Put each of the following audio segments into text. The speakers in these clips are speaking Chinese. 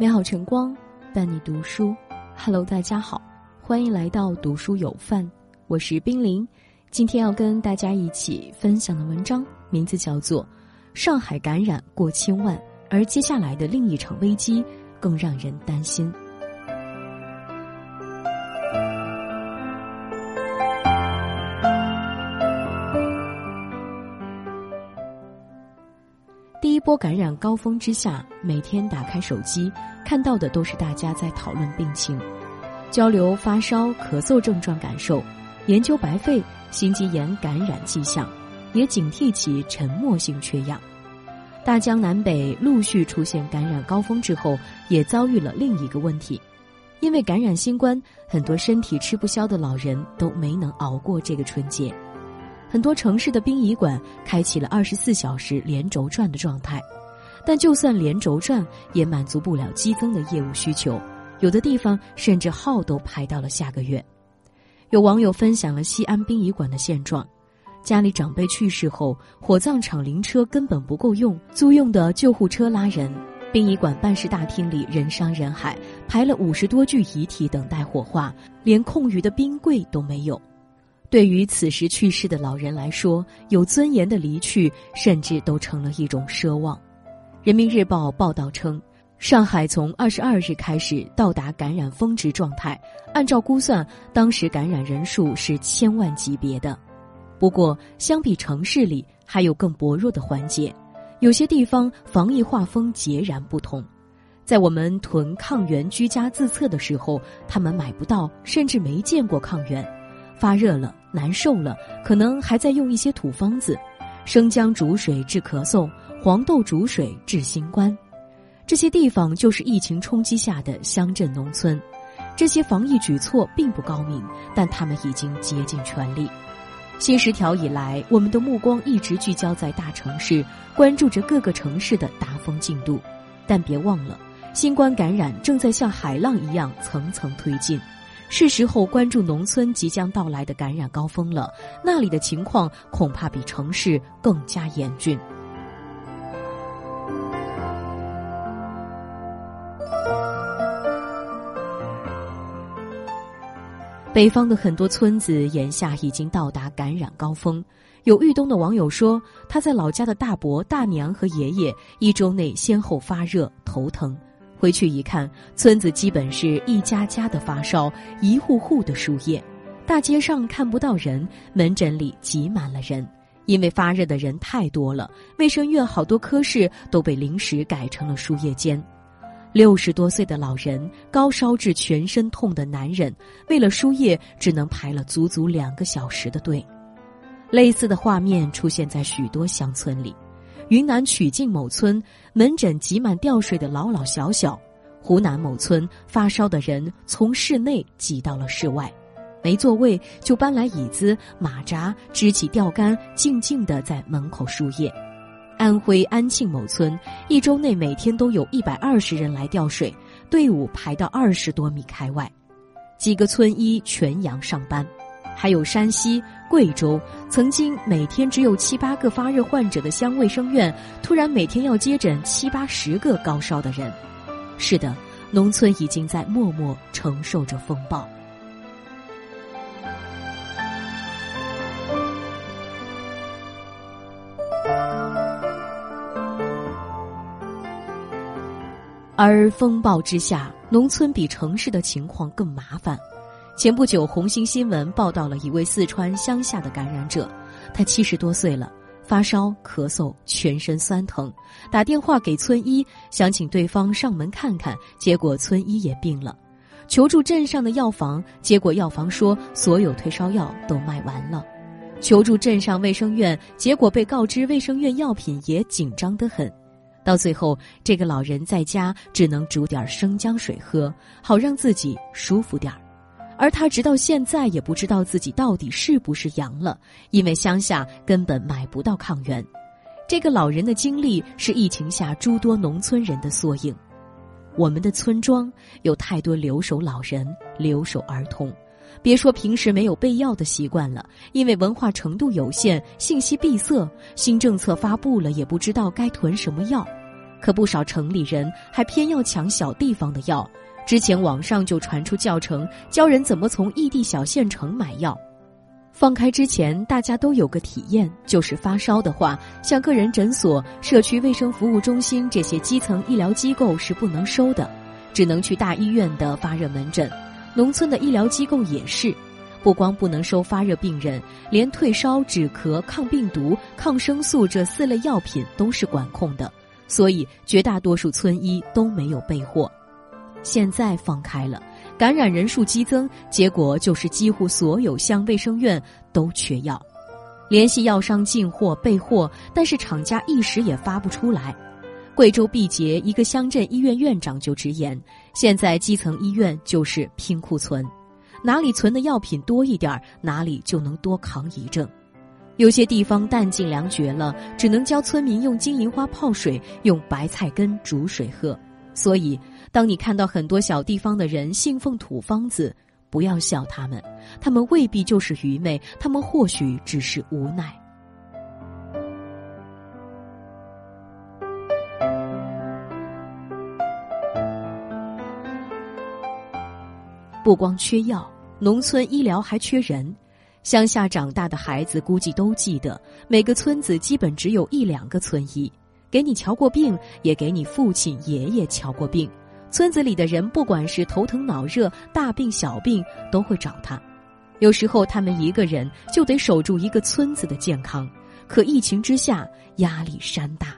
美好晨光伴你读书，Hello，大家好，欢迎来到读书有范，我是冰凌。今天要跟大家一起分享的文章名字叫做《上海感染过千万，而接下来的另一场危机更让人担心》。波感染高峰之下，每天打开手机，看到的都是大家在讨论病情，交流发烧、咳嗽症状感受，研究白肺、心肌炎感染迹象，也警惕其沉默性缺氧。大江南北陆续出现感染高峰之后，也遭遇了另一个问题，因为感染新冠，很多身体吃不消的老人都没能熬过这个春节。很多城市的殡仪馆开启了二十四小时连轴转的状态，但就算连轴转，也满足不了激增的业务需求。有的地方甚至号都排到了下个月。有网友分享了西安殡仪馆的现状：家里长辈去世后，火葬场灵车根本不够用，租用的救护车拉人；殡仪馆办事大厅里人山人海，排了五十多具遗体等待火化，连空余的冰柜都没有。对于此时去世的老人来说，有尊严的离去，甚至都成了一种奢望。人民日报报道称，上海从二十二日开始到达感染峰值状态，按照估算，当时感染人数是千万级别的。不过，相比城市里，还有更薄弱的环节，有些地方防疫画风截然不同。在我们囤抗原居家自测的时候，他们买不到，甚至没见过抗原。发热了，难受了，可能还在用一些土方子，生姜煮水治咳嗽，黄豆煮水治新冠。这些地方就是疫情冲击下的乡镇农村，这些防疫举措并不高明，但他们已经竭尽全力。新十条以来，我们的目光一直聚焦在大城市，关注着各个城市的达峰进度，但别忘了，新冠感染正在像海浪一样层层推进。是时候关注农村即将到来的感染高峰了，那里的情况恐怕比城市更加严峻。北方的很多村子眼下已经到达感染高峰，有豫东的网友说，他在老家的大伯、大娘和爷爷一周内先后发热、头疼。回去一看，村子基本是一家家的发烧，一户户的输液，大街上看不到人，门诊里挤满了人，因为发热的人太多了，卫生院好多科室都被临时改成了输液间。六十多岁的老人，高烧至全身痛的男人，为了输液只能排了足足两个小时的队。类似的画面出现在许多乡村里。云南曲靖某村门诊挤满吊水的老老小小，湖南某村发烧的人从室内挤到了室外，没座位就搬来椅子、马扎，支起吊杆，静静地在门口输液。安徽安庆某村一周内每天都有一百二十人来吊水，队伍排到二十多米开外，几个村医全阳上班。还有山西、贵州，曾经每天只有七八个发热患者的乡卫生院，突然每天要接诊七八十个高烧的人。是的，农村已经在默默承受着风暴。而风暴之下，农村比城市的情况更麻烦。前不久，红星新闻报道了一位四川乡下的感染者，他七十多岁了，发烧、咳嗽、全身酸疼，打电话给村医，想请对方上门看看，结果村医也病了，求助镇上的药房，结果药房说所有退烧药都卖完了，求助镇上卫生院，结果被告知卫生院药品也紧张得很，到最后，这个老人在家只能煮点生姜水喝，好让自己舒服点。而他直到现在也不知道自己到底是不是阳了，因为乡下根本买不到抗原。这个老人的经历是疫情下诸多农村人的缩影。我们的村庄有太多留守老人、留守儿童，别说平时没有备药的习惯了，因为文化程度有限、信息闭塞，新政策发布了也不知道该囤什么药。可不少城里人还偏要抢小地方的药。之前网上就传出教程，教人怎么从异地小县城买药。放开之前，大家都有个体验，就是发烧的话，像个人诊所、社区卫生服务中心这些基层医疗机构是不能收的，只能去大医院的发热门诊。农村的医疗机构也是，不光不能收发热病人，连退烧、止咳、抗病毒、抗生素这四类药品都是管控的，所以绝大多数村医都没有备货。现在放开了。感染人数激增，结果就是几乎所有乡卫生院都缺药，联系药商进货备货，但是厂家一时也发不出来。贵州毕节一个乡镇医院院长就直言，现在基层医院就是拼库存，哪里存的药品多一点，哪里就能多扛一阵。有些地方弹尽粮绝了，只能教村民用金银花泡水，用白菜根煮水喝。所以。当你看到很多小地方的人信奉土方子，不要笑他们，他们未必就是愚昧，他们或许只是无奈。不光缺药，农村医疗还缺人。乡下长大的孩子估计都记得，每个村子基本只有一两个村医，给你瞧过病，也给你父亲、爷爷瞧过病。村子里的人，不管是头疼脑热、大病小病，都会找他。有时候他们一个人就得守住一个村子的健康，可疫情之下压力山大。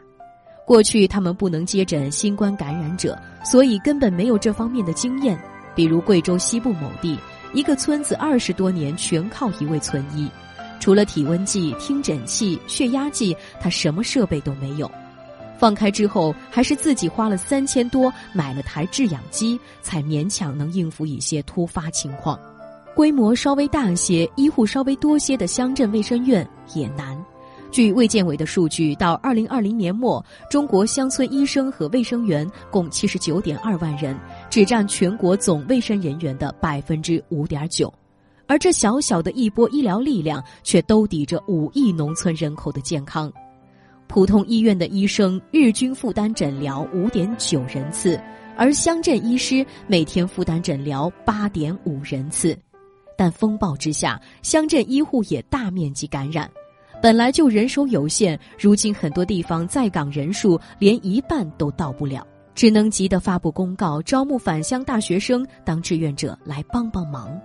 过去他们不能接诊新冠感染者，所以根本没有这方面的经验。比如贵州西部某地，一个村子二十多年全靠一位村医，除了体温计、听诊器、血压计，他什么设备都没有。放开之后，还是自己花了三千多买了台制氧机，才勉强能应付一些突发情况。规模稍微大些、医护稍微多些的乡镇卫生院也难。据卫健委的数据，到二零二零年末，中国乡村医生和卫生员共七十九点二万人，只占全国总卫生人员的百分之五点九。而这小小的一波医疗力量，却兜底着五亿农村人口的健康。普通医院的医生日均负担诊疗五点九人次，而乡镇医师每天负担诊疗八点五人次。但风暴之下，乡镇医护也大面积感染。本来就人手有限，如今很多地方在岗人数连一半都到不了，只能急得发布公告，招募返乡大学生当志愿者来帮帮忙。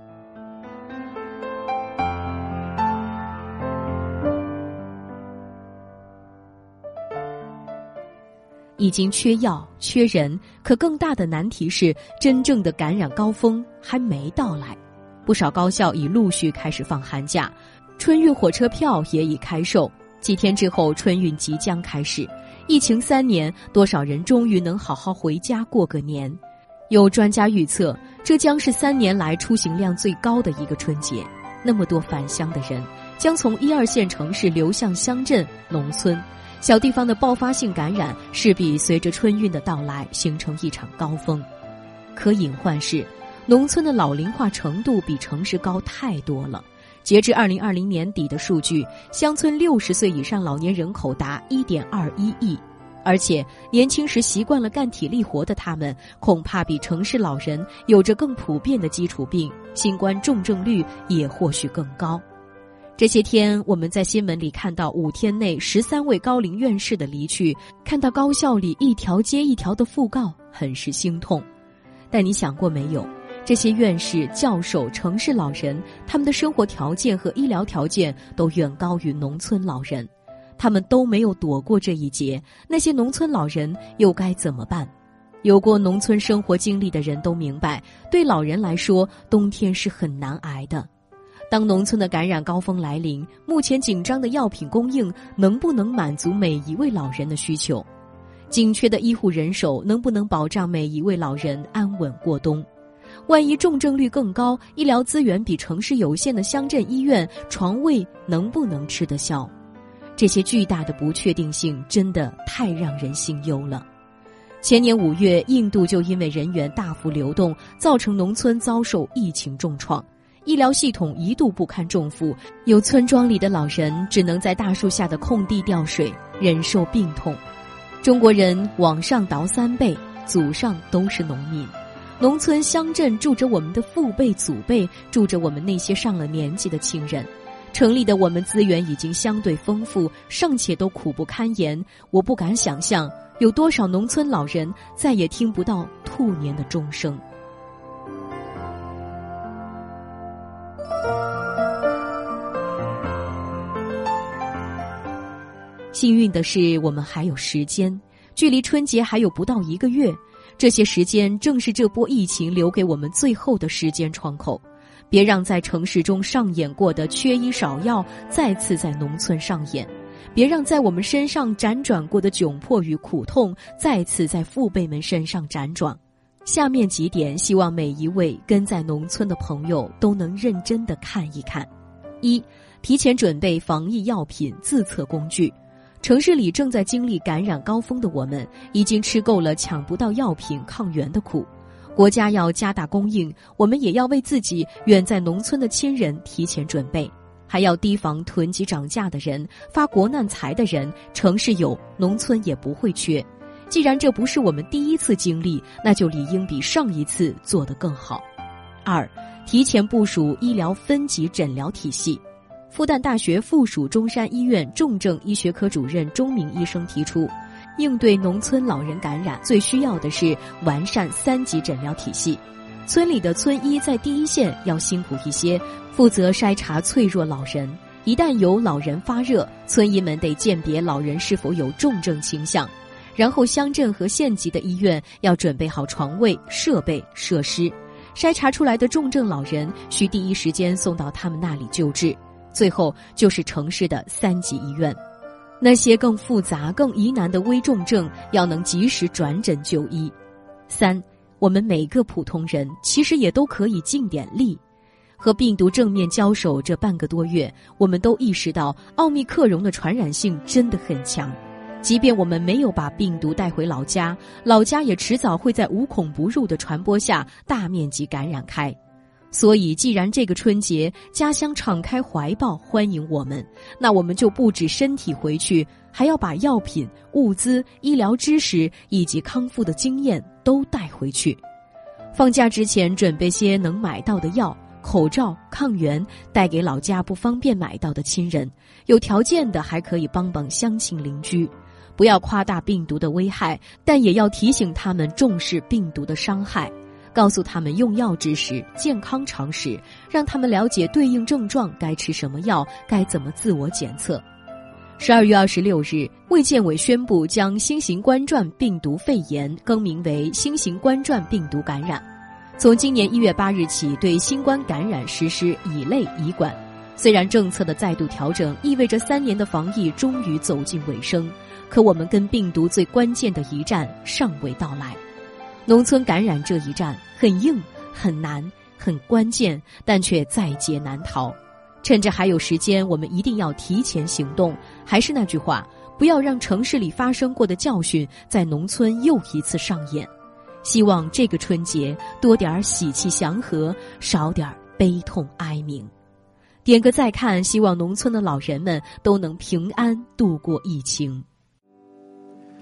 已经缺药缺人，可更大的难题是，真正的感染高峰还没到来。不少高校已陆续开始放寒假，春运火车票也已开售。几天之后，春运即将开始。疫情三年，多少人终于能好好回家过个年？有专家预测，这将是三年来出行量最高的一个春节。那么多返乡的人，将从一二线城市流向乡镇、农村。小地方的爆发性感染势必随着春运的到来形成一场高峰，可隐患是，农村的老龄化程度比城市高太多了。截至二零二零年底的数据，乡村六十岁以上老年人口达一点二一亿，而且年轻时习惯了干体力活的他们，恐怕比城市老人有着更普遍的基础病，新冠重症率也或许更高。这些天，我们在新闻里看到五天内十三位高龄院士的离去，看到高校里一条接一条的讣告，很是心痛。但你想过没有，这些院士、教授、城市老人，他们的生活条件和医疗条件都远高于农村老人，他们都没有躲过这一劫。那些农村老人又该怎么办？有过农村生活经历的人都明白，对老人来说，冬天是很难挨的。当农村的感染高峰来临，目前紧张的药品供应能不能满足每一位老人的需求？紧缺的医护人手能不能保障每一位老人安稳过冬？万一重症率更高，医疗资源比城市有限的乡镇医院床位能不能吃得消？这些巨大的不确定性真的太让人心忧了。前年五月，印度就因为人员大幅流动，造成农村遭受疫情重创。医疗系统一度不堪重负，有村庄里的老人只能在大树下的空地吊水，忍受病痛。中国人往上倒三辈，祖上都是农民。农村乡镇住着我们的父辈祖辈，住着我们那些上了年纪的亲人。城里的我们资源已经相对丰富，尚且都苦不堪言。我不敢想象，有多少农村老人再也听不到兔年的钟声。幸运的是，我们还有时间，距离春节还有不到一个月。这些时间正是这波疫情留给我们最后的时间窗口，别让在城市中上演过的缺医少药再次在农村上演，别让在我们身上辗转过的窘迫与苦痛再次在父辈们身上辗转。下面几点，希望每一位跟在农村的朋友都能认真的看一看：一、提前准备防疫药品、自测工具。城市里正在经历感染高峰的我们，已经吃够了抢不到药品抗原的苦。国家要加大供应，我们也要为自己远在农村的亲人提前准备，还要提防囤积涨价的人、发国难财的人。城市有，农村也不会缺。既然这不是我们第一次经历，那就理应比上一次做得更好。二，提前部署医疗分级诊疗体系。复旦大学附属中山医院重症医学科主任钟明医生提出，应对农村老人感染，最需要的是完善三级诊疗体系。村里的村医在第一线要辛苦一些，负责筛查脆弱老人。一旦有老人发热，村医们得鉴别老人是否有重症倾向，然后乡镇和县级的医院要准备好床位、设备、设施，筛查出来的重症老人需第一时间送到他们那里救治。最后就是城市的三级医院，那些更复杂、更疑难的危重症要能及时转诊就医。三，我们每个普通人其实也都可以尽点力。和病毒正面交手这半个多月，我们都意识到奥密克戎的传染性真的很强。即便我们没有把病毒带回老家，老家也迟早会在无孔不入的传播下大面积感染开。所以，既然这个春节家乡敞开怀抱欢迎我们，那我们就不止身体回去，还要把药品、物资、医疗知识以及康复的经验都带回去。放假之前准备些能买到的药、口罩、抗原，带给老家不方便买到的亲人；有条件的还可以帮帮乡亲邻居。不要夸大病毒的危害，但也要提醒他们重视病毒的伤害。告诉他们用药知识、健康常识，让他们了解对应症状该吃什么药，该怎么自我检测。十二月二十六日，卫健委宣布将新型冠状病毒肺炎更名为新型冠状病毒感染。从今年一月八日起，对新冠感染实施乙类乙管。虽然政策的再度调整意味着三年的防疫终于走进尾声，可我们跟病毒最关键的一战尚未到来。农村感染这一战很硬、很难、很关键，但却在劫难逃。趁着还有时间，我们一定要提前行动。还是那句话，不要让城市里发生过的教训在农村又一次上演。希望这个春节多点喜气祥和，少点悲痛哀鸣。点个再看，希望农村的老人们都能平安度过疫情。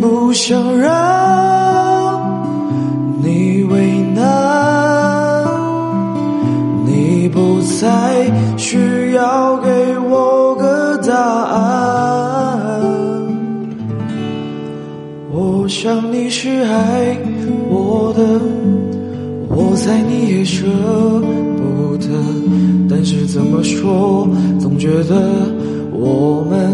不想让你为难，你不再需要给我个答案。我想你是爱我的，我猜你也舍不得，但是怎么说，总觉得。我们